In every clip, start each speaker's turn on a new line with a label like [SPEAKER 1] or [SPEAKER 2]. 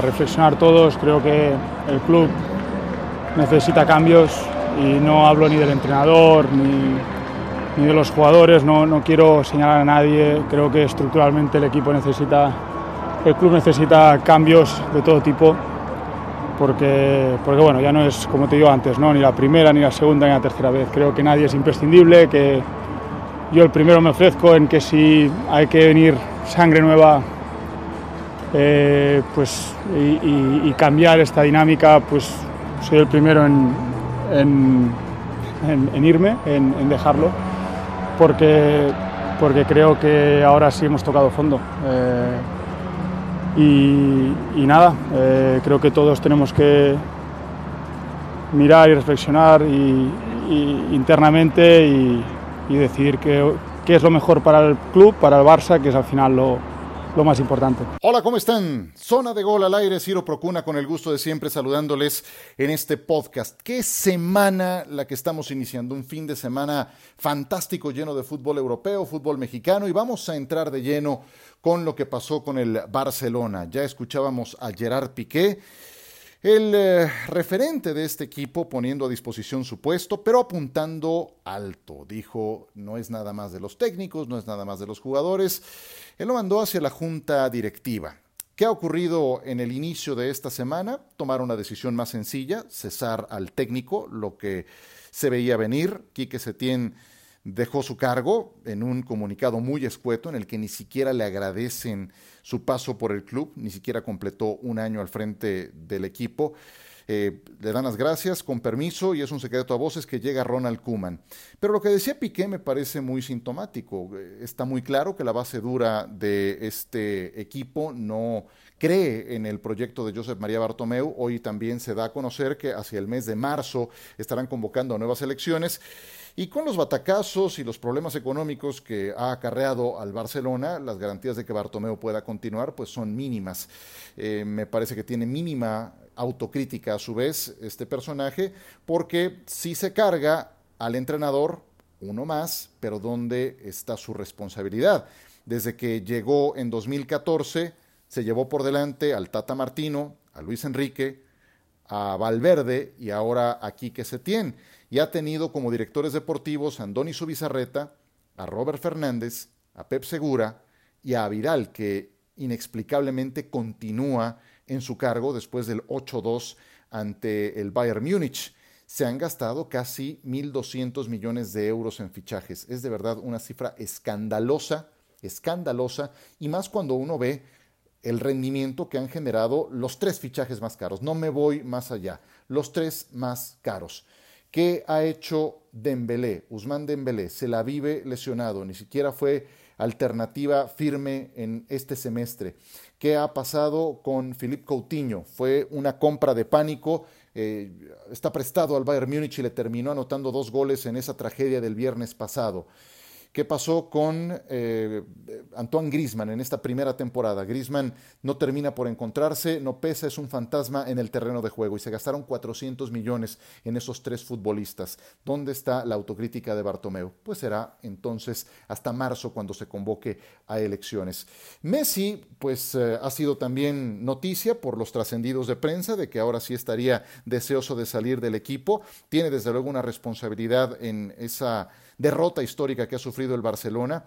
[SPEAKER 1] reflexionar todos. Creo que el club necesita cambios y no hablo ni del entrenador ni, ni de los jugadores, no, no, quiero señalar a nadie. Creo que estructuralmente el equipo necesita, el club necesita cambios de todo tipo. Porque, porque bueno, ya no es como te digo antes, ¿no? ni la primera, ni la segunda, ni la tercera vez. Creo que nadie es imprescindible, que yo el primero me ofrezco en que si hay que venir sangre nueva eh, pues, y, cambiar esta dinámica, pues soy el primero en, irme, en, dejarlo, porque, porque creo que ahora sí hemos tocado fondo. Eh, y, nada, eh, creo que todos tenemos que mirar y reflexionar internamente y, decidir qué, qué es lo mejor para el club, para el Barça, que es al final lo, lo más importante.
[SPEAKER 2] Hola, ¿cómo están? Zona de gol al aire, Ciro Procuna, con el gusto de siempre saludándoles en este podcast. Qué semana la que estamos iniciando, un fin de semana fantástico, lleno de fútbol europeo, fútbol mexicano, y vamos a entrar de lleno con lo que pasó con el Barcelona. Ya escuchábamos a Gerard Piqué. El eh, referente de este equipo poniendo a disposición su puesto, pero apuntando alto. Dijo, no es nada más de los técnicos, no es nada más de los jugadores. Él lo mandó hacia la junta directiva. ¿Qué ha ocurrido en el inicio de esta semana? Tomar una decisión más sencilla, cesar al técnico, lo que se veía venir. Quique Setién dejó su cargo en un comunicado muy escueto en el que ni siquiera le agradecen su paso por el club, ni siquiera completó un año al frente del equipo. Eh, le dan las gracias con permiso y es un secreto a voces que llega Ronald Kuman. Pero lo que decía Piqué me parece muy sintomático. Está muy claro que la base dura de este equipo no cree en el proyecto de Josep María Bartomeu. Hoy también se da a conocer que hacia el mes de marzo estarán convocando nuevas elecciones. Y con los batacazos y los problemas económicos que ha acarreado al Barcelona, las garantías de que Bartomeu pueda continuar pues son mínimas. Eh, me parece que tiene mínima autocrítica a su vez este personaje, porque si se carga al entrenador, uno más, pero ¿dónde está su responsabilidad? Desde que llegó en 2014, se llevó por delante al Tata Martino, a Luis Enrique, a Valverde y ahora a Quique Setién y ha tenido como directores deportivos a Andoni Subizarreta, a Robert Fernández, a Pep Segura y a Vidal, que inexplicablemente continúa en su cargo después del 8-2 ante el Bayern Múnich. Se han gastado casi 1.200 millones de euros en fichajes. Es de verdad una cifra escandalosa, escandalosa, y más cuando uno ve el rendimiento que han generado los tres fichajes más caros. No me voy más allá, los tres más caros. ¿Qué ha hecho Dembélé? Usman Dembélé se la vive lesionado, ni siquiera fue alternativa firme en este semestre. ¿Qué ha pasado con Philippe Coutinho? Fue una compra de pánico. Eh, está prestado al Bayern Múnich y le terminó anotando dos goles en esa tragedia del viernes pasado. ¿Qué pasó con eh, Antoine Grisman en esta primera temporada? Grisman no termina por encontrarse, no pesa, es un fantasma en el terreno de juego y se gastaron 400 millones en esos tres futbolistas. ¿Dónde está la autocrítica de Bartomeu? Pues será entonces hasta marzo cuando se convoque a elecciones. Messi, pues eh, ha sido también noticia por los trascendidos de prensa de que ahora sí estaría deseoso de salir del equipo. Tiene desde luego una responsabilidad en esa derrota histórica que ha sufrido el Barcelona,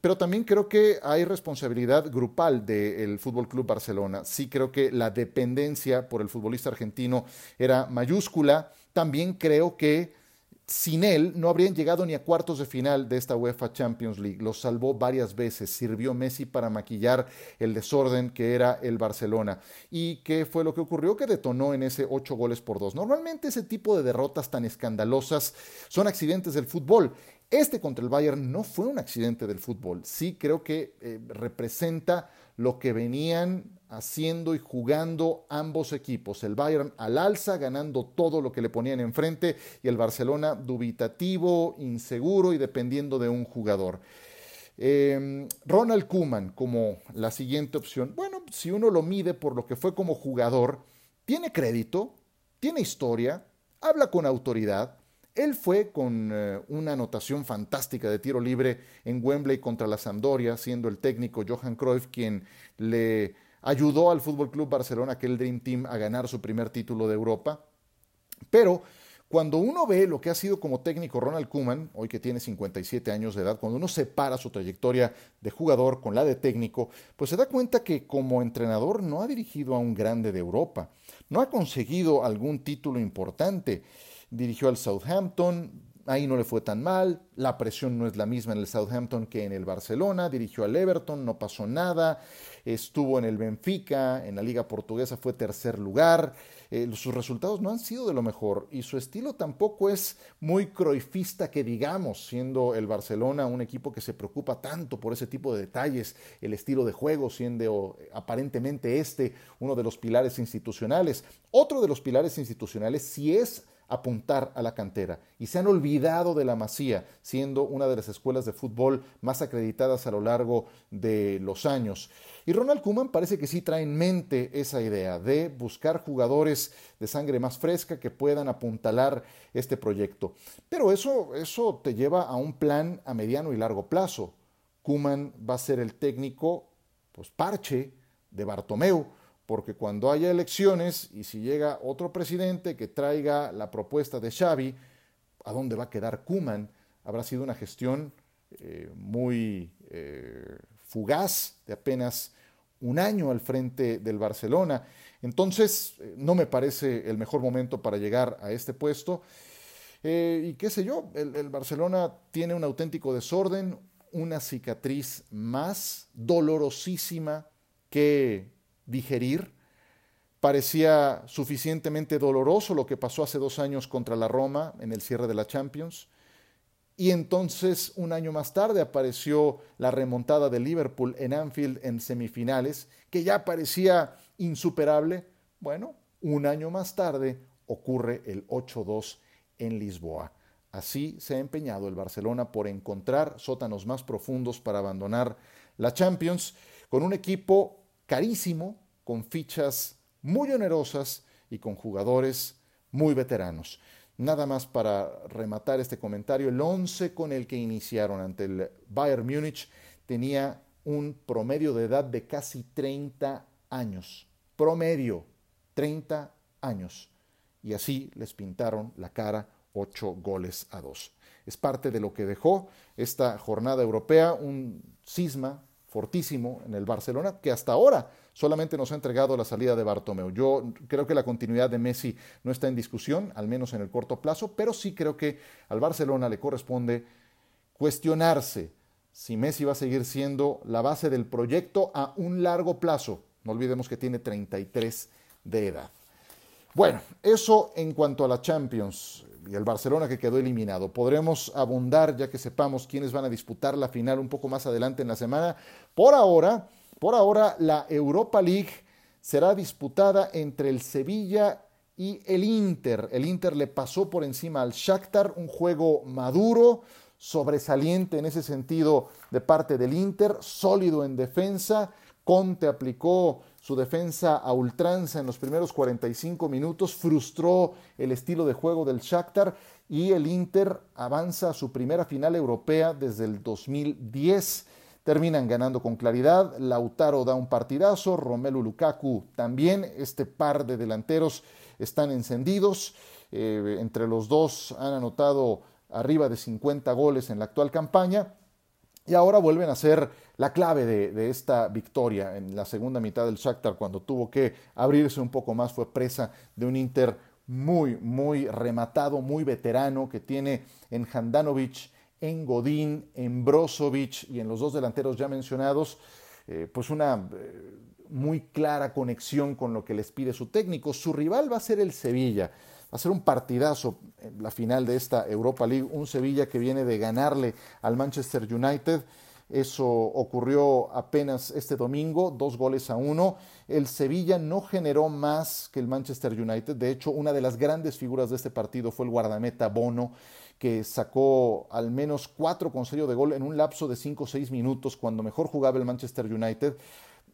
[SPEAKER 2] pero también creo que hay responsabilidad grupal del Fútbol Club Barcelona. Sí creo que la dependencia por el futbolista argentino era mayúscula. También creo que sin él no habrían llegado ni a cuartos de final de esta UEFA Champions League. Lo salvó varias veces, sirvió Messi para maquillar el desorden que era el Barcelona. ¿Y qué fue lo que ocurrió? Que detonó en ese ocho goles por dos. Normalmente ese tipo de derrotas tan escandalosas son accidentes del fútbol. Este contra el Bayern no fue un accidente del fútbol. Sí creo que eh, representa lo que venían haciendo y jugando ambos equipos. El Bayern al alza, ganando todo lo que le ponían enfrente, y el Barcelona dubitativo, inseguro y dependiendo de un jugador. Eh, Ronald Kuman como la siguiente opción. Bueno, si uno lo mide por lo que fue como jugador, tiene crédito, tiene historia, habla con autoridad, él fue con eh, una anotación fantástica de tiro libre en Wembley contra la Sampdoria, siendo el técnico Johan Cruyff quien le ayudó al Fútbol Club Barcelona, aquel Dream Team, a ganar su primer título de Europa. Pero cuando uno ve lo que ha sido como técnico Ronald Koeman, hoy que tiene 57 años de edad, cuando uno separa su trayectoria de jugador con la de técnico, pues se da cuenta que como entrenador no ha dirigido a un grande de Europa, no ha conseguido algún título importante. Dirigió al Southampton, ahí no le fue tan mal, la presión no es la misma en el Southampton que en el Barcelona, dirigió al Everton, no pasó nada, estuvo en el Benfica, en la liga portuguesa fue tercer lugar, eh, sus resultados no han sido de lo mejor y su estilo tampoco es muy croifista que digamos, siendo el Barcelona un equipo que se preocupa tanto por ese tipo de detalles, el estilo de juego siendo aparentemente este uno de los pilares institucionales. Otro de los pilares institucionales si es apuntar a la cantera y se han olvidado de la Masía, siendo una de las escuelas de fútbol más acreditadas a lo largo de los años. Y Ronald Koeman parece que sí trae en mente esa idea de buscar jugadores de sangre más fresca que puedan apuntalar este proyecto. Pero eso, eso te lleva a un plan a mediano y largo plazo. Koeman va a ser el técnico, pues parche de Bartomeu, porque cuando haya elecciones y si llega otro presidente que traiga la propuesta de Xavi, ¿a dónde va a quedar Kuman? Habrá sido una gestión eh, muy eh, fugaz de apenas un año al frente del Barcelona. Entonces, eh, no me parece el mejor momento para llegar a este puesto. y qué sé yo, el Barcelona tiene un auténtico desorden, una cicatriz más dolorosísima que digerir. Parecía suficientemente doloroso lo que pasó hace dos años contra la Roma en el cierre de la Champions. Y entonces, un año más tarde, apareció la remontada de Liverpool en Anfield en semifinales, que ya parecía insuperable. Bueno, un año más tarde ocurre el 8-2 en Lisboa. Así se ha empeñado el Barcelona por encontrar sótanos más profundos para abandonar la Champions, con un equipo carísimo, con fichas muy onerosas y con jugadores muy veteranos. Nada más para rematar este comentario, el 11 con el que iniciaron ante el Bayern Múnich tenía un promedio de edad de casi 30 años. Promedio, 30 años. Y así les pintaron la cara 8 goles a 2. Es parte de lo que dejó esta jornada europea, un cisma fortísimo en el Barcelona, que hasta ahora solamente nos ha entregado la salida de Bartomeu. Yo creo que la continuidad de Messi no está en discusión, al menos en el corto plazo, pero sí creo que al Barcelona le corresponde cuestionarse si Messi va a seguir siendo la base del proyecto a un largo plazo. No olvidemos que tiene 33 de edad. Bueno, eso en cuanto a la Champions y el Barcelona que quedó eliminado. Podremos abundar ya que sepamos quiénes van a disputar la final un poco más adelante en la semana. Por ahora, por ahora la Europa League será disputada entre el Sevilla y el Inter. El Inter le pasó por encima al Shakhtar, un juego maduro, sobresaliente en ese sentido de parte del Inter, sólido en defensa. Conte aplicó su defensa a ultranza en los primeros 45 minutos, frustró el estilo de juego del Shakhtar y el Inter avanza a su primera final europea desde el 2010. Terminan ganando con claridad, Lautaro da un partidazo, Romelu Lukaku también, este par de delanteros están encendidos, eh, entre los dos han anotado arriba de 50 goles en la actual campaña y ahora vuelven a ser la clave de, esta victoria en la segunda mitad del Shakhtar, cuando tuvo que abrirse un poco más, fue presa de un Inter muy, muy rematado, muy veterano, que tiene en Handanovic, en Godín, en Brozovic y en los dos delanteros ya mencionados, eh, pues una eh, muy clara conexión con lo que les pide su técnico. Su rival va a ser el Sevilla. Va a ser un partidazo en la final de esta Europa League, un Sevilla que viene de ganarle al Manchester United. Eso ocurrió apenas este domingo, dos goles a uno. El Sevilla no generó más que el Manchester United. De hecho, una de las grandes figuras de este partido fue el guardameta Bono, que sacó al menos cuatro con sello de gol en un lapso de cinco o seis minutos, cuando mejor jugaba el Manchester United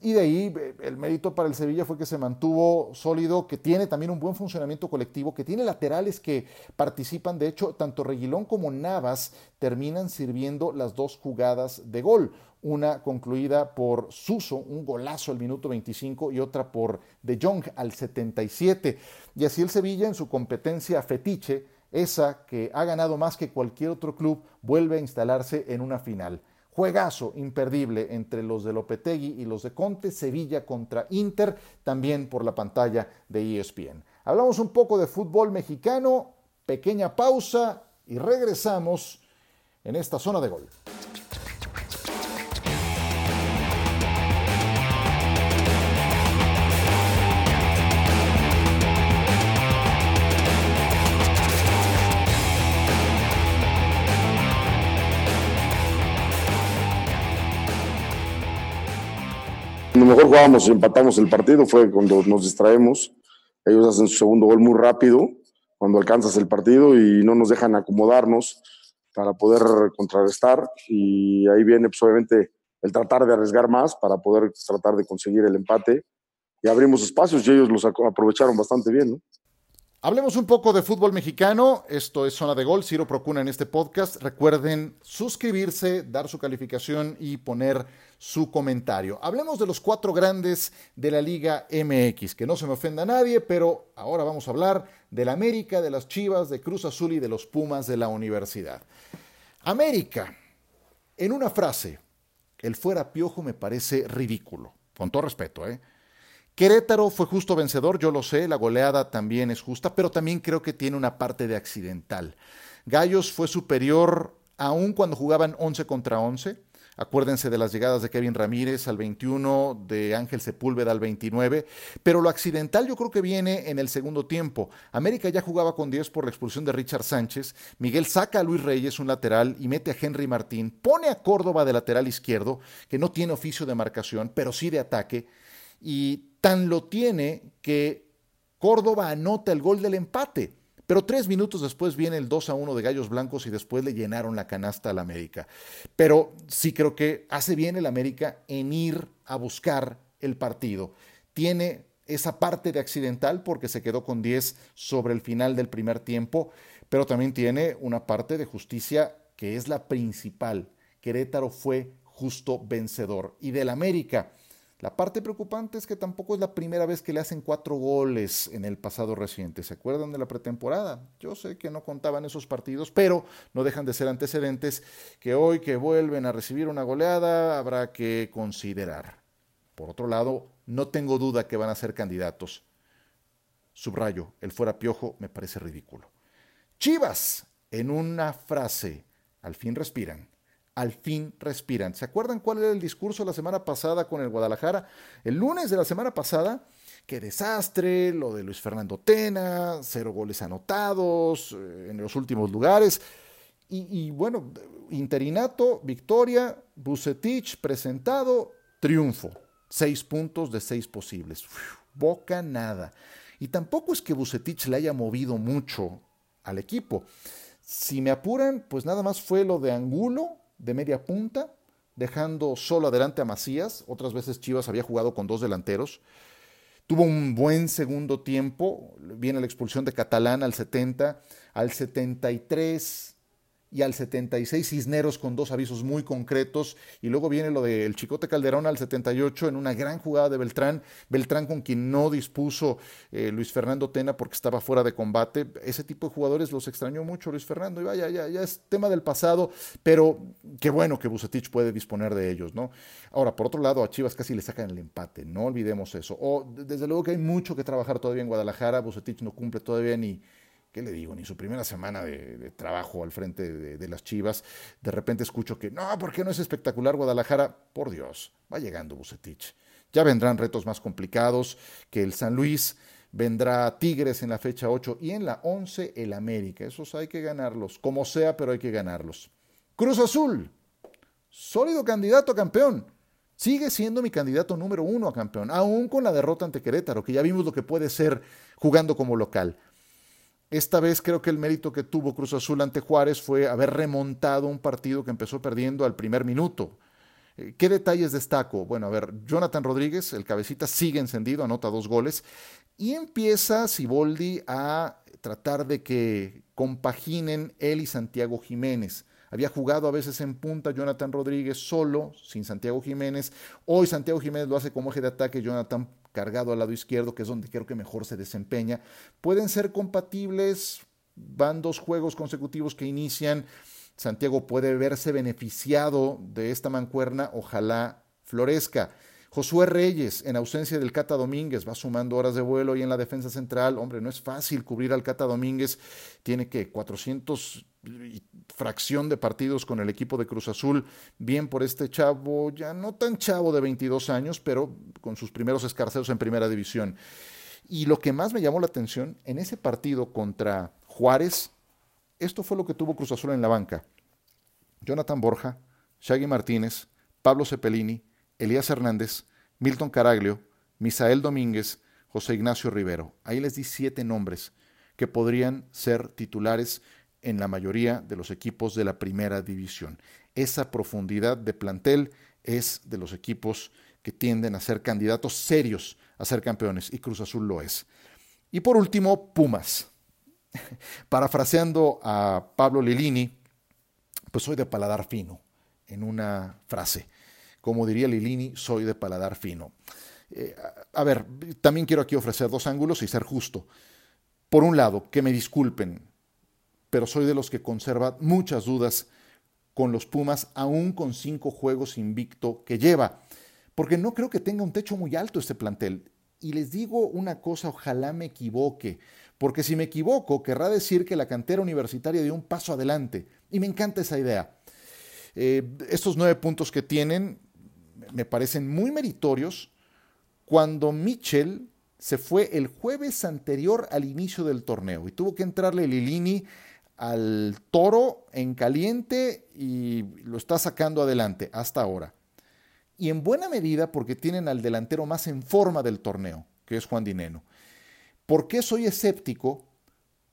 [SPEAKER 2] Y de ahí eh, el mérito para el Sevilla fue que se mantuvo sólido, que tiene también un buen funcionamiento colectivo, que tiene laterales que participan. De hecho, tanto Reguilón como Navas terminan sirviendo las dos jugadas de gol. Una concluida por Suso, un golazo al minuto 25, y otra por De Jong al 77. Y así el Sevilla en su competencia fetiche, esa que ha ganado más que cualquier otro club, vuelve a instalarse en una final. Juegazo imperdible entre los de Lopetegui y los de Conte, Sevilla contra Inter, también por la pantalla de ESPN. Hablamos un poco de fútbol mexicano, pequeña pausa y regresamos en esta zona de gol.
[SPEAKER 3] Cuando mejor jugábamos y empatamos el partido fue cuando nos distraemos. Ellos hacen su segundo gol muy rápido, cuando alcanzas el partido y no nos dejan acomodarnos para poder contrarrestar. Y ahí viene, pues, obviamente, el tratar de arriesgar más para poder tratar de conseguir el empate. Y abrimos espacios y ellos los aprovecharon bastante bien, ¿no?
[SPEAKER 2] Hablemos un poco de fútbol mexicano. Esto es Zona de Gol, Ciro Procuna en este podcast. Recuerden suscribirse, dar su calificación y poner su comentario. Hablemos de los cuatro grandes de la Liga MX, que no se me ofenda a nadie, pero ahora vamos a hablar del América, de las Chivas, de Cruz Azul y de los Pumas de la Universidad. América, en una frase, el fuera piojo me parece ridículo, con todo respeto, ¿eh? Querétaro fue justo vencedor, yo lo sé, la goleada también es justa, pero también creo que tiene una parte de accidental. Gallos fue superior aún cuando jugaban 11 contra 11. Acuérdense de las llegadas de Kevin Ramírez al 21, de Ángel Sepúlveda al 29, pero lo accidental yo creo que viene en el segundo tiempo. América ya jugaba con 10 por la expulsión de Richard Sánchez, Miguel saca a Luis Reyes un lateral y mete a Henry Martín, pone a Córdoba de lateral izquierdo, que no tiene oficio de marcación, pero sí de ataque, y Tan lo tiene que Córdoba anota el gol del empate. Pero tres minutos después viene el 2 a 1 de Gallos Blancos y después le llenaron la canasta al América. Pero sí creo que hace bien el América en ir a buscar el partido. Tiene esa parte de accidental porque se quedó con 10 sobre el final del primer tiempo, pero también tiene una parte de justicia que es la principal. Querétaro fue justo vencedor. Y del América, la parte preocupante es que tampoco es la primera vez que le hacen cuatro goles en el pasado reciente. ¿Se acuerdan de la pretemporada? Yo sé que no contaban esos partidos, pero no dejan de ser antecedentes que hoy que vuelven a recibir una goleada habrá que considerar. Por otro lado, no tengo duda que van a ser candidatos. Subrayo, el fuera piojo me parece ridículo. Chivas, en una frase, al fin respiran al fin respiran. ¿Se acuerdan cuál era el discurso la semana pasada con el Guadalajara? El lunes de la semana pasada, qué desastre, lo de Luis Fernando Tena, cero goles anotados eh, en los últimos lugares. Y, bueno, interinato, victoria, Bucetich presentado, triunfo. Seis puntos de seis posibles. boca nada. Y tampoco es que Bucetich le haya movido mucho al equipo. Si me apuran, pues nada más fue lo de Angulo de media punta, dejando solo adelante a Macías. Otras veces Chivas había jugado con dos delanteros. Tuvo un buen segundo tiempo. Viene la expulsión de Catalán al 70. Al 73 y al 76 Cisneros con dos avisos muy concretos y luego viene lo del Chicote Calderón al 78 en una gran jugada de Beltrán, Beltrán con quien no dispuso eh, Luis Fernando Tena porque estaba fuera de combate, ese tipo de jugadores los extrañó mucho Luis Fernando y vaya, ya, ya es tema del pasado, pero qué bueno que Bucetich puede disponer de ellos, ¿no? Ahora, por otro lado, a Chivas casi le sacan el empate, no olvidemos eso, o desde luego que hay mucho que trabajar todavía en Guadalajara, Bucetich no cumple todavía ni ¿qué le digo? Ni su primera semana de, trabajo al frente de, las Chivas. De repente escucho que, no, ¿por qué no es espectacular Guadalajara? Por Dios, va llegando Bucetich. Ya vendrán retos más complicados que el San Luis, vendrá Tigres en la fecha 8 y en la 11 el América. Esos hay que ganarlos, como sea, pero hay que ganarlos. Cruz Azul, sólido candidato a campeón. Sigue siendo mi candidato número uno a campeón, aún con la derrota ante Querétaro, que ya vimos lo que puede ser jugando como local. Esta vez creo que el mérito que tuvo Cruz Azul ante Juárez fue haber remontado un partido que empezó perdiendo al primer minuto. Eh, ¿Qué detalles destaco? Bueno, a ver, Jonathan Rodríguez, el cabecita, sigue encendido, anota dos goles y empieza Siboldi a tratar de que compaginen él y Santiago Jiménez. Había jugado a veces en punta Jonathan Rodríguez solo, sin Santiago Jiménez. Hoy Santiago Jiménez lo hace como eje de ataque, Jonathan cargado al lado izquierdo, que es donde creo que mejor se desempeña. Pueden ser compatibles, van dos juegos consecutivos que inician. Santiago puede verse beneficiado de esta mancuerna, ojalá florezca. Josué Reyes, en ausencia del Cata Domínguez, va sumando horas de vuelo y en la defensa central, hombre, no es fácil cubrir al Cata Domínguez, tiene que 400 fracción de partidos con el equipo de Cruz Azul, bien por este chavo, ya no tan chavo de 22 años, pero con sus primeros escarceos en primera división. Y lo que más me llamó la atención, en ese partido contra Juárez, esto fue lo que tuvo Cruz Azul en la banca. Jonathan Borja, Shaggy Martínez, Pablo Cepelini, Elías Hernández, Milton Caraglio, Misael Domínguez, José Ignacio Rivero. Ahí les di siete nombres que podrían ser titulares en la mayoría de los equipos de la primera división. Esa profundidad de plantel es de los equipos que tienden a ser candidatos serios a ser campeones y Cruz Azul lo es. Y por último, Pumas. Parafraseando a Pablo Lilini, pues soy de paladar fino, en una frase. Como diría Lilini, soy de paladar fino. Eh, a ver, también quiero aquí ofrecer dos ángulos y ser justo. Por un lado, que me disculpen, pero soy de los que conserva muchas dudas con los Pumas, aún con cinco juegos invicto que lleva, porque no creo que tenga un techo muy alto este plantel. Y les digo una cosa, ojalá me equivoque, porque si me equivoco, querrá decir que la cantera universitaria dio un paso adelante, y me encanta esa idea. Eh, estos nueve puntos que tienen me parecen muy meritorios cuando Mitchell se fue el jueves anterior al inicio del torneo y tuvo que entrarle Lilini al toro en caliente y lo está sacando adelante hasta ahora. Y en buena medida porque tienen al delantero más en forma del torneo, que es Juan Dineno. ¿Por qué soy escéptico?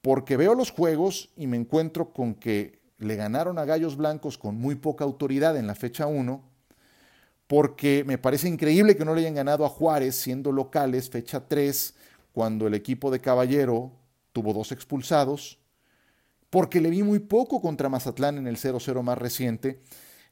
[SPEAKER 2] Porque veo los juegos y me encuentro con que le ganaron a Gallos Blancos con muy poca autoridad en la fecha 1 porque me parece increíble que no le hayan ganado a Juárez siendo locales, fecha 3, cuando el equipo de Caballero tuvo dos expulsados, porque le vi muy poco contra Mazatlán en el 0-0 más reciente.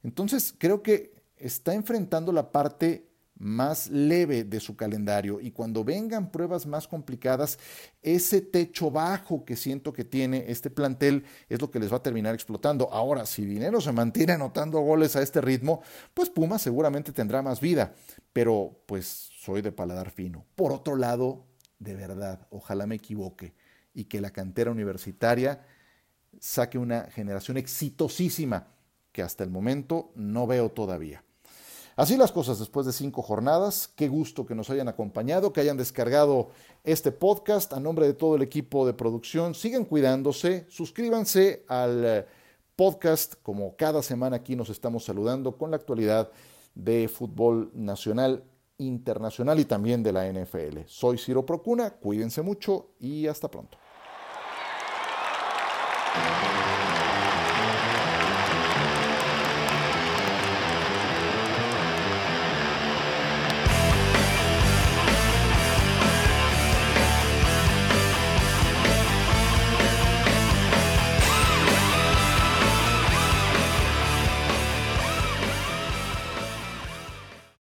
[SPEAKER 2] Entonces creo que está enfrentando la parte más leve de su calendario y cuando vengan pruebas más complicadas, ese techo bajo que siento que tiene este plantel es lo que les va a terminar explotando. Ahora, si Dinero se mantiene anotando goles a este ritmo, pues Puma seguramente tendrá más vida, pero pues soy de paladar fino. Por otro lado, de verdad, ojalá me equivoque y que la cantera universitaria saque una generación exitosísima que hasta el momento no veo todavía. Así las cosas después de cinco jornadas. Qué gusto que nos hayan acompañado, que hayan descargado este podcast. A nombre de todo el equipo de producción, sigan cuidándose, suscríbanse al eh, podcast, como cada semana aquí nos estamos saludando con la actualidad de fútbol nacional, internacional y también de la NFL. Soy Ciro Procuna, cuídense mucho y hasta pronto.